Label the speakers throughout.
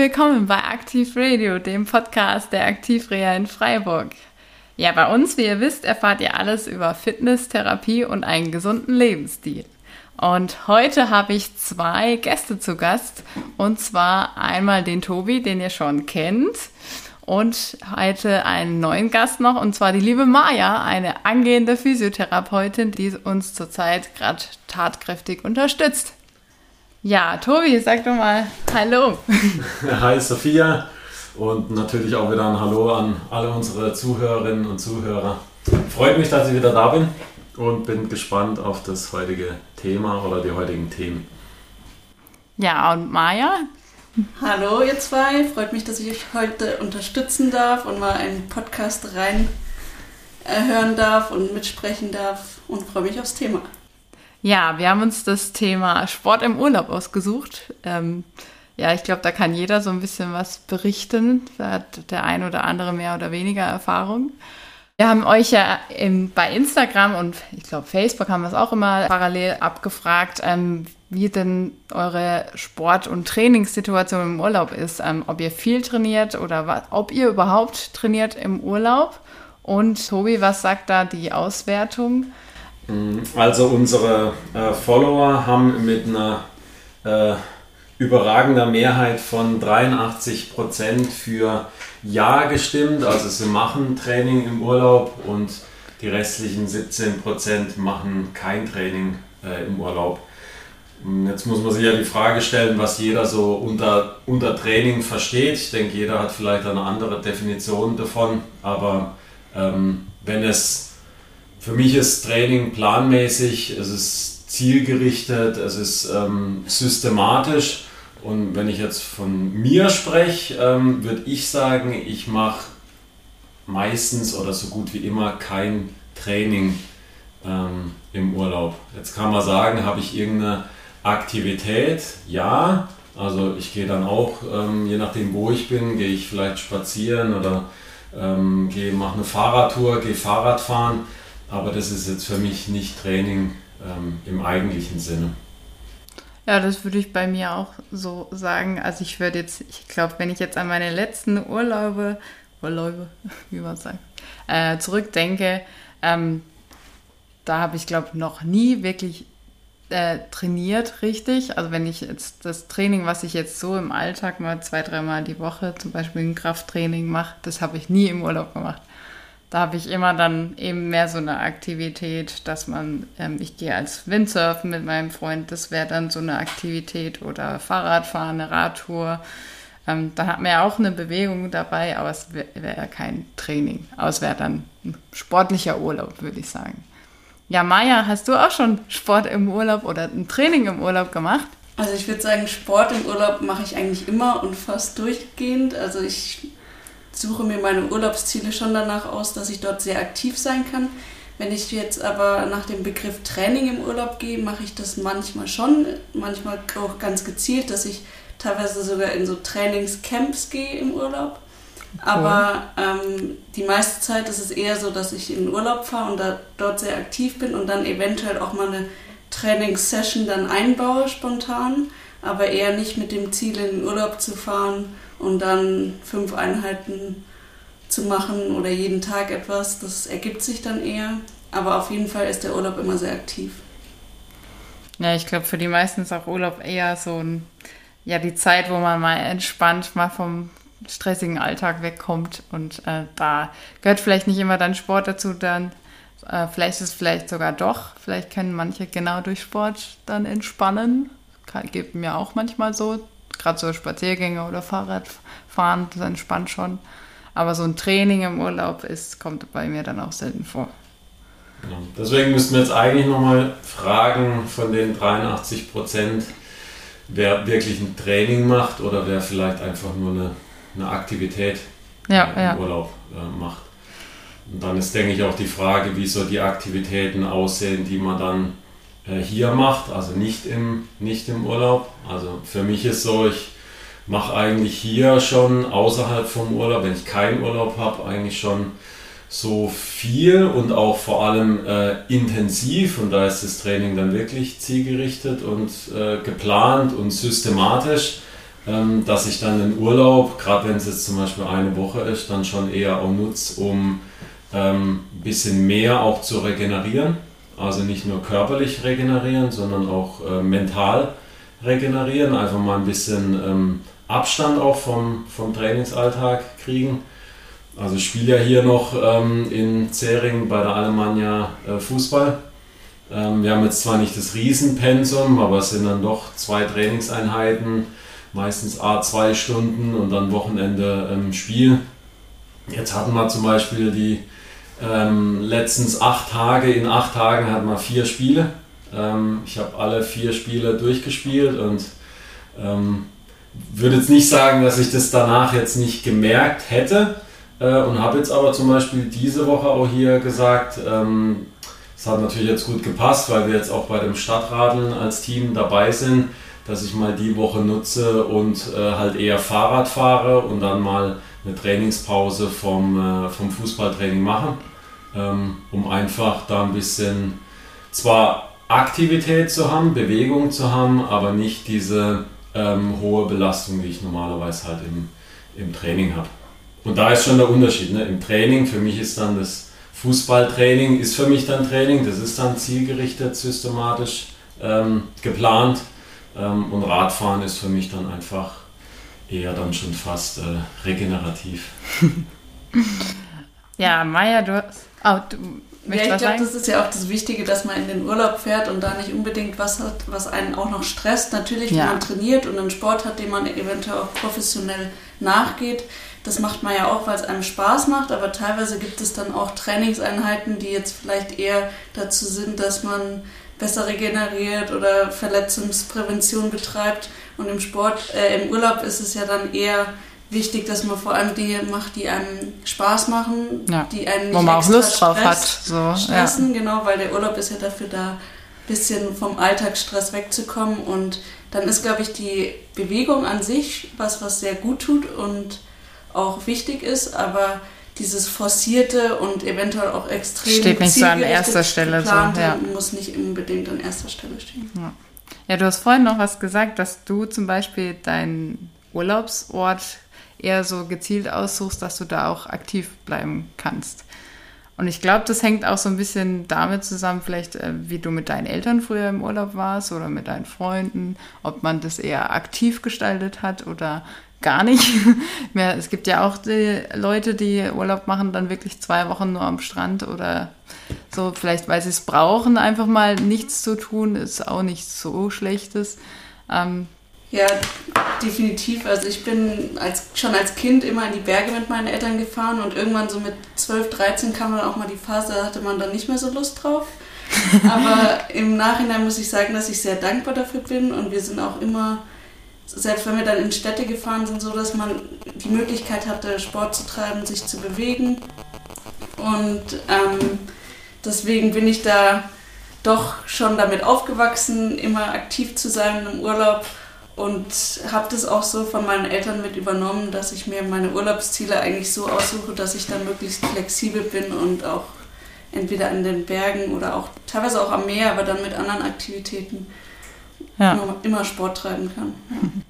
Speaker 1: Willkommen bei Aktiv Radio, dem Podcast der Aktivreha in Freiburg. Ja, bei uns, wie ihr wisst, erfahrt ihr alles über Fitness, Therapie und einen gesunden Lebensstil. Und heute habe ich zwei Gäste zu Gast. Und zwar einmal den Tobi, den ihr schon kennt. Und heute einen neuen Gast noch, und zwar die liebe Maja, eine angehende Physiotherapeutin, die uns zurzeit gerade tatkräftig unterstützt. Ja, Tobi, sag doch mal Hallo.
Speaker 2: Hi Sophia und natürlich auch wieder ein Hallo an alle unsere Zuhörerinnen und Zuhörer. Freut mich, dass ich wieder da bin und bin gespannt auf das heutige Thema oder die heutigen Themen.
Speaker 1: Ja, und Maja?
Speaker 3: Hallo ihr zwei, freut mich, dass ich euch heute unterstützen darf und mal einen Podcast rein äh, hören darf und mitsprechen darf und freue mich aufs Thema.
Speaker 1: Ja, wir haben uns das Thema Sport im Urlaub ausgesucht. Ähm, ja, ich glaube, da kann jeder so ein bisschen was berichten. Da hat der ein oder andere mehr oder weniger Erfahrung. Wir haben euch ja im, bei Instagram und ich glaube Facebook haben wir es auch immer parallel abgefragt, ähm, wie denn eure Sport- und Trainingssituation im Urlaub ist. Ähm, ob ihr viel trainiert oder was, ob ihr überhaupt trainiert im Urlaub. Und Tobi, was sagt da die Auswertung?
Speaker 2: Also unsere äh, Follower haben mit einer äh, überragender Mehrheit von 83 Prozent für Ja gestimmt. Also sie machen Training im Urlaub und die restlichen 17 Prozent machen kein Training äh, im Urlaub. Jetzt muss man sich ja die Frage stellen, was jeder so unter, unter Training versteht. Ich denke, jeder hat vielleicht eine andere Definition davon, aber ähm, wenn es für mich ist Training planmäßig, es ist zielgerichtet, es ist ähm, systematisch. Und wenn ich jetzt von mir spreche, ähm, würde ich sagen, ich mache meistens oder so gut wie immer kein Training ähm, im Urlaub. Jetzt kann man sagen, habe ich irgendeine Aktivität? Ja. Also ich gehe dann auch, ähm, je nachdem wo ich bin, gehe ich vielleicht spazieren oder ähm, gehe, mache eine Fahrradtour, gehe Fahrrad fahren. Aber das ist jetzt für mich nicht Training ähm, im eigentlichen Sinne.
Speaker 1: Ja, das würde ich bei mir auch so sagen. Also ich würde jetzt, ich glaube, wenn ich jetzt an meine letzten Urlaube, Urlaube, wie man sagt, äh, zurückdenke, ähm, da habe ich, glaube noch nie wirklich äh, trainiert, richtig. Also wenn ich jetzt das Training, was ich jetzt so im Alltag mal zwei, dreimal die Woche, zum Beispiel ein Krafttraining mache, das habe ich nie im Urlaub gemacht da habe ich immer dann eben mehr so eine Aktivität, dass man, ähm, ich gehe als Windsurfen mit meinem Freund, das wäre dann so eine Aktivität oder Fahrradfahren, eine Radtour. Ähm, da hat man ja auch eine Bewegung dabei, aber es wäre wär kein Training. Aber es wäre dann ein sportlicher Urlaub, würde ich sagen. Ja, Maja, hast du auch schon Sport im Urlaub oder ein Training im Urlaub gemacht?
Speaker 3: Also ich würde sagen, Sport im Urlaub mache ich eigentlich immer und fast durchgehend. Also ich suche mir meine Urlaubsziele schon danach aus, dass ich dort sehr aktiv sein kann. Wenn ich jetzt aber nach dem Begriff Training im Urlaub gehe, mache ich das manchmal schon, manchmal auch ganz gezielt, dass ich teilweise sogar in so Trainingscamps gehe im Urlaub. Cool. Aber ähm, die meiste Zeit ist es eher so, dass ich in den Urlaub fahre und da, dort sehr aktiv bin und dann eventuell auch mal eine Trainingssession dann einbaue spontan, aber eher nicht mit dem Ziel in den Urlaub zu fahren und dann fünf Einheiten zu machen oder jeden Tag etwas, das ergibt sich dann eher. Aber auf jeden Fall ist der Urlaub immer sehr aktiv.
Speaker 1: Ja, ich glaube, für die meisten ist auch Urlaub eher so ein, ja, die Zeit, wo man mal entspannt mal vom stressigen Alltag wegkommt. Und äh, da gehört vielleicht nicht immer dann Sport dazu, dann äh, vielleicht ist es vielleicht sogar doch. Vielleicht können manche genau durch Sport dann entspannen. Geht mir auch manchmal so gerade so Spaziergänge oder Fahrradfahren, das entspannt schon. Aber so ein Training im Urlaub ist, kommt bei mir dann auch selten vor.
Speaker 2: Ja, deswegen müssten wir jetzt eigentlich nochmal fragen von den 83 Prozent, wer wirklich ein Training macht oder wer vielleicht einfach nur eine, eine Aktivität ja, im ja. Urlaub äh, macht. Und dann ist, denke ich, auch die Frage, wie so die Aktivitäten aussehen, die man dann hier macht, also nicht im, nicht im Urlaub. Also für mich ist so, ich mache eigentlich hier schon außerhalb vom Urlaub, wenn ich keinen Urlaub habe, eigentlich schon so viel und auch vor allem äh, intensiv und da ist das Training dann wirklich zielgerichtet und äh, geplant und systematisch. ähm, dass ich dann den Urlaub, gerade wenn es jetzt zum Beispiel eine Woche ist, dann schon eher auch nutze, um ähm, ein bisschen mehr auch zu regenerieren. Also nicht nur körperlich regenerieren, sondern auch äh, mental regenerieren. Einfach mal ein bisschen ähm, Abstand auch vom, vom Trainingsalltag kriegen. Also ich spiele ja hier noch ähm, in Zering bei der Alemannia äh, Fußball. Ähm, wir haben jetzt zwar nicht das Riesenpensum, aber es sind dann doch zwei Trainingseinheiten, meistens A zwei Stunden und dann Wochenende ähm, Spiel. Jetzt hatten wir zum Beispiel die ähm, letztens acht Tage, in acht Tagen hatten wir vier Spiele. Ähm, ich habe alle vier Spiele durchgespielt und ähm, würde jetzt nicht sagen, dass ich das danach jetzt nicht gemerkt hätte äh, und habe jetzt aber zum Beispiel diese Woche auch hier gesagt, ähm, es hat natürlich jetzt gut gepasst, weil wir jetzt auch bei dem Stadtradeln als Team dabei sind, dass ich mal die Woche nutze und äh, halt eher Fahrrad fahre und dann mal eine Trainingspause vom, äh, vom Fußballtraining mache, ähm, um einfach da ein bisschen zwar Aktivität zu haben, Bewegung zu haben, aber nicht diese ähm, hohe Belastung, die ich normalerweise halt im, im Training habe. Und da ist schon der Unterschied. Ne? Im Training, für mich ist dann das Fußballtraining, ist für mich dann Training, das ist dann zielgerichtet, systematisch ähm, geplant. Ähm, und Radfahren ist für mich dann einfach eher dann schon fast äh, regenerativ.
Speaker 1: ja, Maya, du, oh, du
Speaker 3: ja, ich glaube, das ist ja auch das Wichtige, dass man in den Urlaub fährt und da nicht unbedingt was hat, was einen auch noch stresst. Natürlich, wenn ja. man trainiert und einen Sport hat, den man eventuell auch professionell nachgeht, das macht man ja auch, weil es einem Spaß macht, aber teilweise gibt es dann auch Trainingseinheiten, die jetzt vielleicht eher dazu sind, dass man besser regeneriert oder Verletzungsprävention betreibt. Und im Sport, äh, im Urlaub ist es ja dann eher wichtig, dass man vor allem Dinge macht, die einem Spaß machen, ja. die einen nicht
Speaker 1: Wo man auch Lust drauf hat. So,
Speaker 3: stressen, ja. genau, weil der Urlaub ist ja dafür da, ein bisschen vom Alltagsstress wegzukommen. Und dann ist, glaube ich, die Bewegung an sich was, was sehr gut tut und auch wichtig ist, aber dieses forcierte und eventuell auch extrem
Speaker 1: steht nicht so an erster Stelle so,
Speaker 3: ja. muss nicht unbedingt an erster Stelle stehen.
Speaker 1: Ja. Ja, du hast vorhin noch was gesagt, dass du zum Beispiel deinen Urlaubsort eher so gezielt aussuchst, dass du da auch aktiv bleiben kannst. Und ich glaube, das hängt auch so ein bisschen damit zusammen, vielleicht äh, wie du mit deinen Eltern früher im Urlaub warst oder mit deinen Freunden, ob man das eher aktiv gestaltet hat oder gar nicht. es gibt ja auch die Leute, die Urlaub machen, dann wirklich zwei Wochen nur am Strand oder so, vielleicht weil sie es brauchen, einfach mal nichts zu tun, ist auch nicht so schlechtes. Ähm,
Speaker 3: ja, definitiv. Also ich bin als, schon als Kind immer in die Berge mit meinen Eltern gefahren und irgendwann so mit 12, 13 kam dann auch mal die Phase, da hatte man dann nicht mehr so Lust drauf. Aber im Nachhinein muss ich sagen, dass ich sehr dankbar dafür bin und wir sind auch immer selbst wenn wir dann in Städte gefahren sind, so dass man die Möglichkeit hatte, Sport zu treiben, sich zu bewegen. Und ähm, deswegen bin ich da doch schon damit aufgewachsen, immer aktiv zu sein im Urlaub und habe das auch so von meinen Eltern mit übernommen, dass ich mir meine Urlaubsziele eigentlich so aussuche, dass ich dann möglichst flexibel bin und auch entweder an den Bergen oder auch teilweise auch am Meer, aber dann mit anderen Aktivitäten ja. immer, immer Sport treiben kann.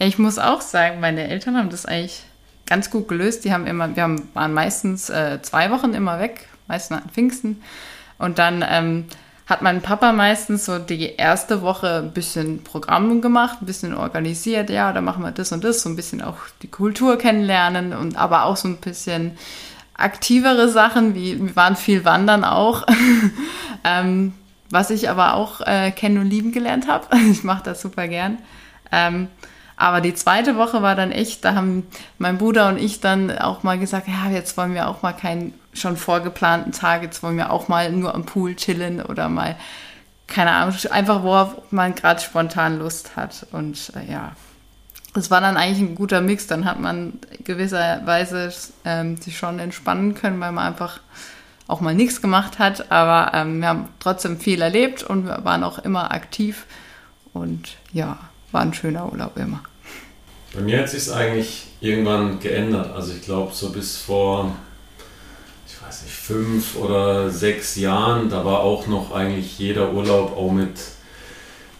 Speaker 1: Ja. Ich muss auch sagen, meine Eltern haben das eigentlich ganz gut gelöst. Die haben immer, wir haben, waren meistens äh, zwei Wochen immer weg, meistens an Pfingsten. Und dann ähm, hat mein Papa meistens so die erste Woche ein bisschen Programm gemacht, ein bisschen organisiert. Ja, da machen wir das und das, so ein bisschen auch die Kultur kennenlernen und aber auch so ein bisschen aktivere Sachen, wie wir waren viel wandern auch. ähm, was ich aber auch äh, kennen und lieben gelernt habe. Ich mache das super gern. Ähm, aber die zweite Woche war dann echt, da haben mein Bruder und ich dann auch mal gesagt, ja, jetzt wollen wir auch mal keinen schon vorgeplanten Tag, jetzt wollen wir auch mal nur am Pool chillen oder mal, keine Ahnung, einfach worauf man gerade spontan Lust hat. Und äh, ja, das war dann eigentlich ein guter Mix. Dann hat man gewisserweise ähm, sich schon entspannen können, weil man einfach auch mal nichts gemacht hat, aber ähm, wir haben trotzdem viel erlebt und wir waren auch immer aktiv und ja, war ein schöner Urlaub immer.
Speaker 2: Bei mir hat sich eigentlich irgendwann geändert. Also ich glaube so bis vor, ich weiß nicht, fünf oder sechs Jahren, da war auch noch eigentlich jeder Urlaub auch mit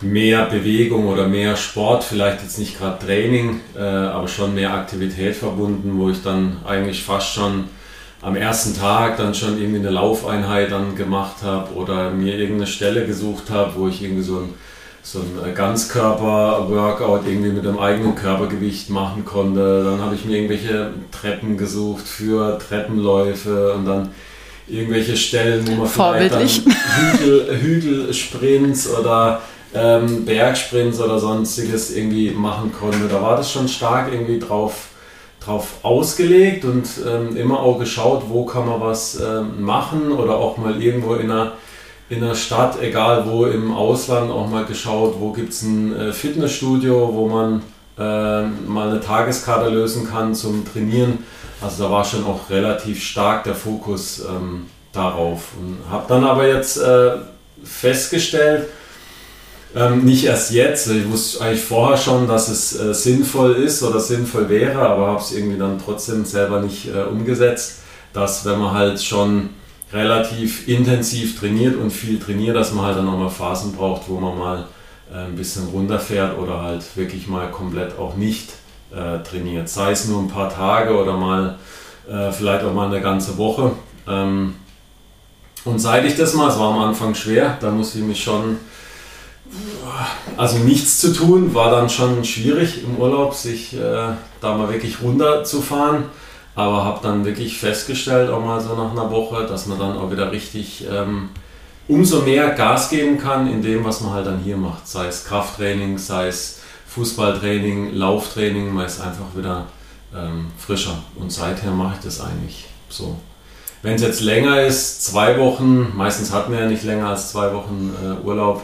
Speaker 2: mehr Bewegung oder mehr Sport, vielleicht jetzt nicht gerade Training, äh, aber schon mehr Aktivität verbunden, wo ich dann eigentlich fast schon am ersten Tag dann schon irgendwie eine Laufeinheit dann gemacht habe oder mir irgendeine Stelle gesucht habe, wo ich irgendwie so ein, so ein äh, Ganzkörper-Workout irgendwie mit dem eigenen Körpergewicht machen konnte. Dann habe ich mir irgendwelche Treppen gesucht für Treppenläufe und dann irgendwelche Stellen, wo man vielleicht dann Hügel, Hügelsprints oder ähm, Bergsprints oder sonstiges irgendwie machen konnte. Da war das schon stark irgendwie drauf drauf ausgelegt und ähm, immer auch geschaut, wo kann man was ähm, machen oder auch mal irgendwo in einer, in einer Stadt, egal wo im Ausland, auch mal geschaut, wo gibt es ein äh, Fitnessstudio, wo man äh, mal eine Tageskarte lösen kann zum Trainieren. Also da war schon auch relativ stark der Fokus ähm, darauf und habe dann aber jetzt äh, festgestellt, ähm, nicht erst jetzt. Ich wusste eigentlich vorher schon, dass es äh, sinnvoll ist oder sinnvoll wäre, aber habe es irgendwie dann trotzdem selber nicht äh, umgesetzt, dass wenn man halt schon relativ intensiv trainiert und viel trainiert, dass man halt dann auch mal Phasen braucht, wo man mal äh, ein bisschen runterfährt oder halt wirklich mal komplett auch nicht äh, trainiert. Sei es nur ein paar Tage oder mal äh, vielleicht auch mal eine ganze Woche. Ähm, und seit ich das mal, es war am Anfang schwer, da musste ich mich schon also nichts zu tun war dann schon schwierig im Urlaub, sich äh, da mal wirklich runterzufahren. Aber habe dann wirklich festgestellt, auch mal so nach einer Woche, dass man dann auch wieder richtig ähm, umso mehr Gas geben kann in dem, was man halt dann hier macht. Sei es Krafttraining, sei es Fußballtraining, Lauftraining, man ist einfach wieder ähm, frischer. Und seither mache ich das eigentlich so. Wenn es jetzt länger ist, zwei Wochen, meistens hat man ja nicht länger als zwei Wochen äh, Urlaub,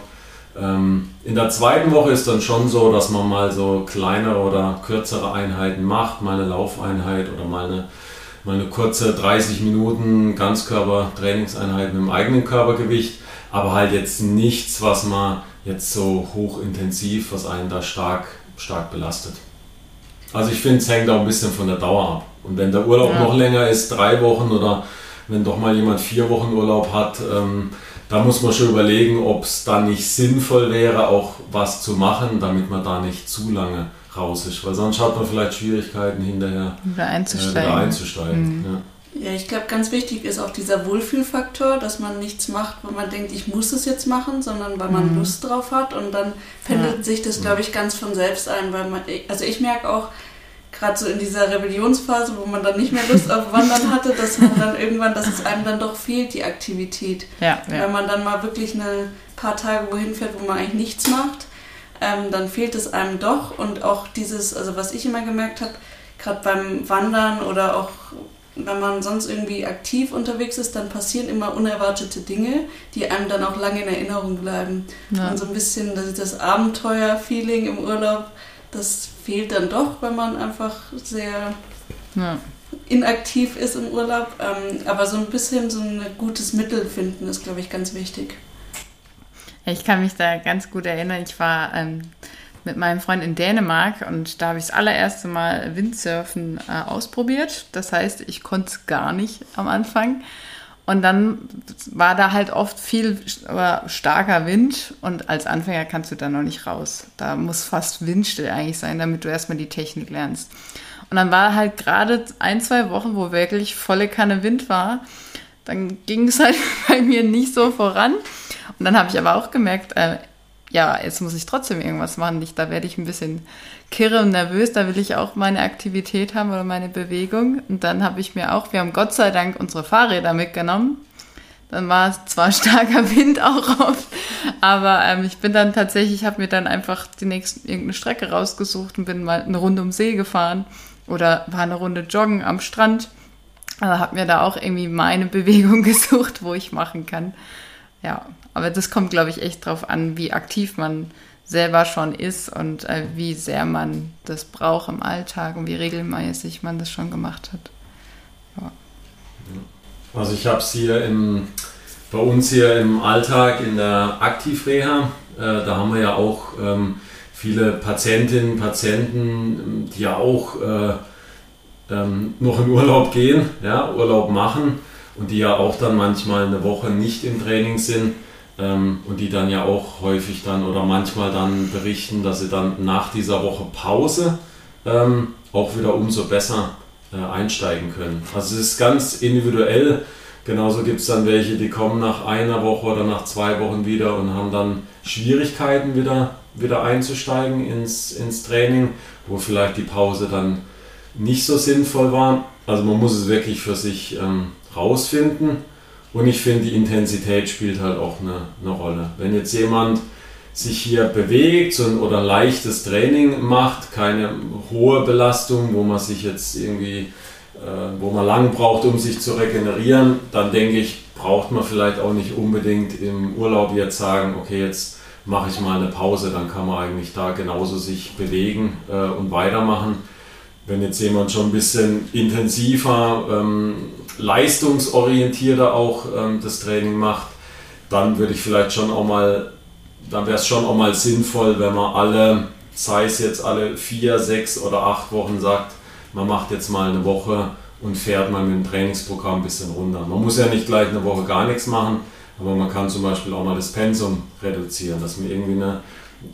Speaker 2: in der zweiten Woche ist dann schon so, dass man mal so kleinere oder kürzere Einheiten macht, mal eine Laufeinheit oder mal eine, mal eine kurze 30 Minuten Ganzkörper-Trainingseinheit mit dem eigenen Körpergewicht, aber halt jetzt nichts, was man jetzt so hochintensiv, was einen da stark, stark belastet. Also ich finde, es hängt auch ein bisschen von der Dauer ab. Und wenn der Urlaub ja. noch länger ist, drei Wochen oder wenn doch mal jemand vier Wochen Urlaub hat, ähm, da muss man schon überlegen, ob es da nicht sinnvoll wäre, auch was zu machen, damit man da nicht zu lange raus ist. Weil sonst hat man vielleicht Schwierigkeiten hinterher
Speaker 1: wieder einzusteigen. Äh,
Speaker 2: wieder einzusteigen. Mhm.
Speaker 3: Ja. ja. ich glaube, ganz wichtig ist auch dieser Wohlfühlfaktor, dass man nichts macht, wo man denkt, ich muss es jetzt machen, sondern weil man mhm. Lust drauf hat. Und dann pendelt ja. sich das, glaube ich, ganz von selbst ein. Weil man, also ich merke auch, gerade so in dieser Rebellionsphase, wo man dann nicht mehr Lust auf Wandern hatte, dass man dann irgendwann, dass es einem dann doch fehlt, die Aktivität. Ja, ja. Wenn man dann mal wirklich ein paar Tage wohin fährt, wo man eigentlich nichts macht, ähm, dann fehlt es einem doch. Und auch dieses, also was ich immer gemerkt habe, gerade beim Wandern oder auch wenn man sonst irgendwie aktiv unterwegs ist, dann passieren immer unerwartete Dinge, die einem dann auch lange in Erinnerung bleiben. Ja. Und so ein bisschen das, das Abenteuer-Feeling im Urlaub, das fehlt dann doch, wenn man einfach sehr ja. inaktiv ist im Urlaub. Ähm, aber so ein bisschen so ein gutes Mittel finden ist, glaube ich, ganz wichtig.
Speaker 1: Ich kann mich da ganz gut erinnern. Ich war ähm, mit meinem Freund in Dänemark und da habe ich das allererste Mal Windsurfen äh, ausprobiert. Das heißt, ich konnte es gar nicht am Anfang. Und dann war da halt oft viel starker Wind und als Anfänger kannst du da noch nicht raus. Da muss fast windstill eigentlich sein, damit du erstmal die Technik lernst. Und dann war halt gerade ein, zwei Wochen, wo wirklich volle Kanne Wind war. Dann ging es halt bei mir nicht so voran. Und dann habe ich aber auch gemerkt, äh, ja, jetzt muss ich trotzdem irgendwas machen. Ich, da werde ich ein bisschen kirre und nervös. Da will ich auch meine Aktivität haben oder meine Bewegung. Und dann habe ich mir auch, wir haben Gott sei Dank unsere Fahrräder mitgenommen. Dann war es zwar starker Wind auch oft, aber ähm, ich bin dann tatsächlich, habe mir dann einfach die nächste irgendeine Strecke rausgesucht und bin mal eine Runde um See gefahren oder war eine Runde joggen am Strand. Also habe mir da auch irgendwie meine Bewegung gesucht, wo ich machen kann. Ja, aber das kommt, glaube ich, echt drauf an, wie aktiv man selber schon ist und äh, wie sehr man das braucht im Alltag und wie regelmäßig man das schon gemacht hat. Ja.
Speaker 2: Also ich habe es hier im, bei uns hier im Alltag in der Aktivreha, äh, da haben wir ja auch ähm, viele Patientinnen, Patienten, die ja auch äh, ähm, noch in Urlaub gehen, ja, Urlaub machen und die ja auch dann manchmal eine Woche nicht im Training sind. Ähm, und die dann ja auch häufig dann oder manchmal dann berichten, dass sie dann nach dieser Woche Pause ähm, auch wieder umso besser äh, einsteigen können. Also es ist ganz individuell. Genauso gibt es dann welche, die kommen nach einer Woche oder nach zwei Wochen wieder und haben dann Schwierigkeiten wieder, wieder einzusteigen ins, ins Training, wo vielleicht die Pause dann nicht so sinnvoll war. Also man muss es wirklich für sich ähm, rausfinden. Und ich finde, die Intensität spielt halt auch eine, eine Rolle. Wenn jetzt jemand sich hier bewegt oder leichtes Training macht, keine hohe Belastung, wo man sich jetzt irgendwie, äh, wo man lang braucht, um sich zu regenerieren, dann denke ich, braucht man vielleicht auch nicht unbedingt im Urlaub jetzt sagen, okay, jetzt mache ich mal eine Pause, dann kann man eigentlich da genauso sich bewegen äh, und weitermachen. Wenn jetzt jemand schon ein bisschen intensiver, ähm, leistungsorientierter auch ähm, das Training macht, dann würde ich vielleicht schon auch mal dann wäre es schon auch mal sinnvoll, wenn man alle, sei es jetzt alle vier, sechs oder acht Wochen sagt, man macht jetzt mal eine Woche und fährt mal mit dem Trainingsprogramm ein bisschen runter. Man muss ja nicht gleich eine Woche gar nichts machen, aber man kann zum Beispiel auch mal das Pensum reduzieren, dass man irgendwie eine,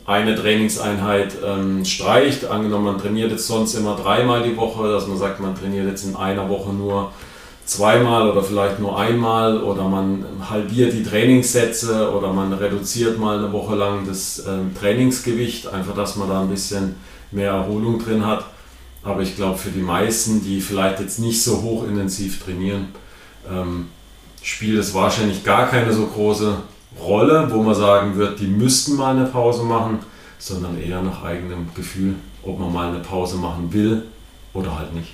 Speaker 2: eine Trainingseinheit ähm, streicht. Angenommen, man trainiert jetzt sonst immer dreimal die Woche, dass man sagt, man trainiert jetzt in einer Woche nur zweimal oder vielleicht nur einmal oder man halbiert die Trainingssätze oder man reduziert mal eine Woche lang das äh, Trainingsgewicht, einfach dass man da ein bisschen mehr Erholung drin hat. Aber ich glaube, für die meisten, die vielleicht jetzt nicht so hochintensiv trainieren, ähm, spielt es wahrscheinlich gar keine so große Rolle, wo man sagen wird, die müssten mal eine Pause machen, sondern eher nach eigenem Gefühl, ob man mal eine Pause machen will oder halt nicht.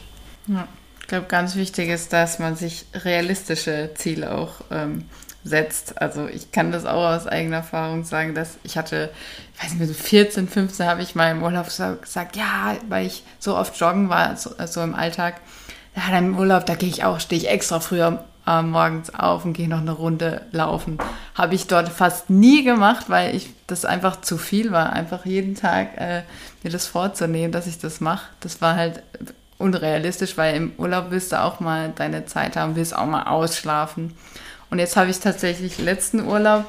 Speaker 1: Ja. Glaube, ganz wichtig ist, dass man sich realistische Ziele auch ähm, setzt. Also ich kann das auch aus eigener Erfahrung sagen, dass ich hatte, ich weiß nicht mehr, so 14, 15 habe ich mal im Urlaub gesagt, ja, weil ich so oft joggen war, so, so im Alltag. Ja, dann im Urlaub, da gehe ich auch, stehe ich extra früher äh, morgens auf und gehe noch eine Runde laufen. Habe ich dort fast nie gemacht, weil ich das einfach zu viel war, einfach jeden Tag äh, mir das vorzunehmen, dass ich das mache. Das war halt unrealistisch, weil im Urlaub willst du auch mal deine Zeit haben, willst auch mal ausschlafen. Und jetzt habe ich tatsächlich letzten Urlaub,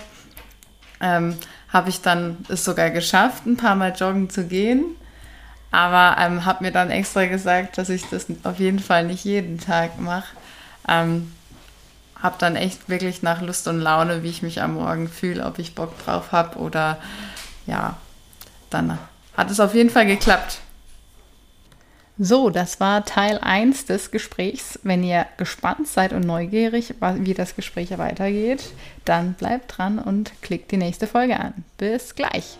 Speaker 1: ähm, habe ich dann es sogar geschafft, ein paar Mal joggen zu gehen. Aber ähm, habe mir dann extra gesagt, dass ich das auf jeden Fall nicht jeden Tag mache. Ähm, habe dann echt wirklich nach Lust und Laune, wie ich mich am Morgen fühle, ob ich Bock drauf habe oder ja, dann hat es auf jeden Fall geklappt. So, das war Teil 1 des Gesprächs. Wenn ihr gespannt seid und neugierig, wie das Gespräch weitergeht, dann bleibt dran und klickt die nächste Folge an. Bis gleich.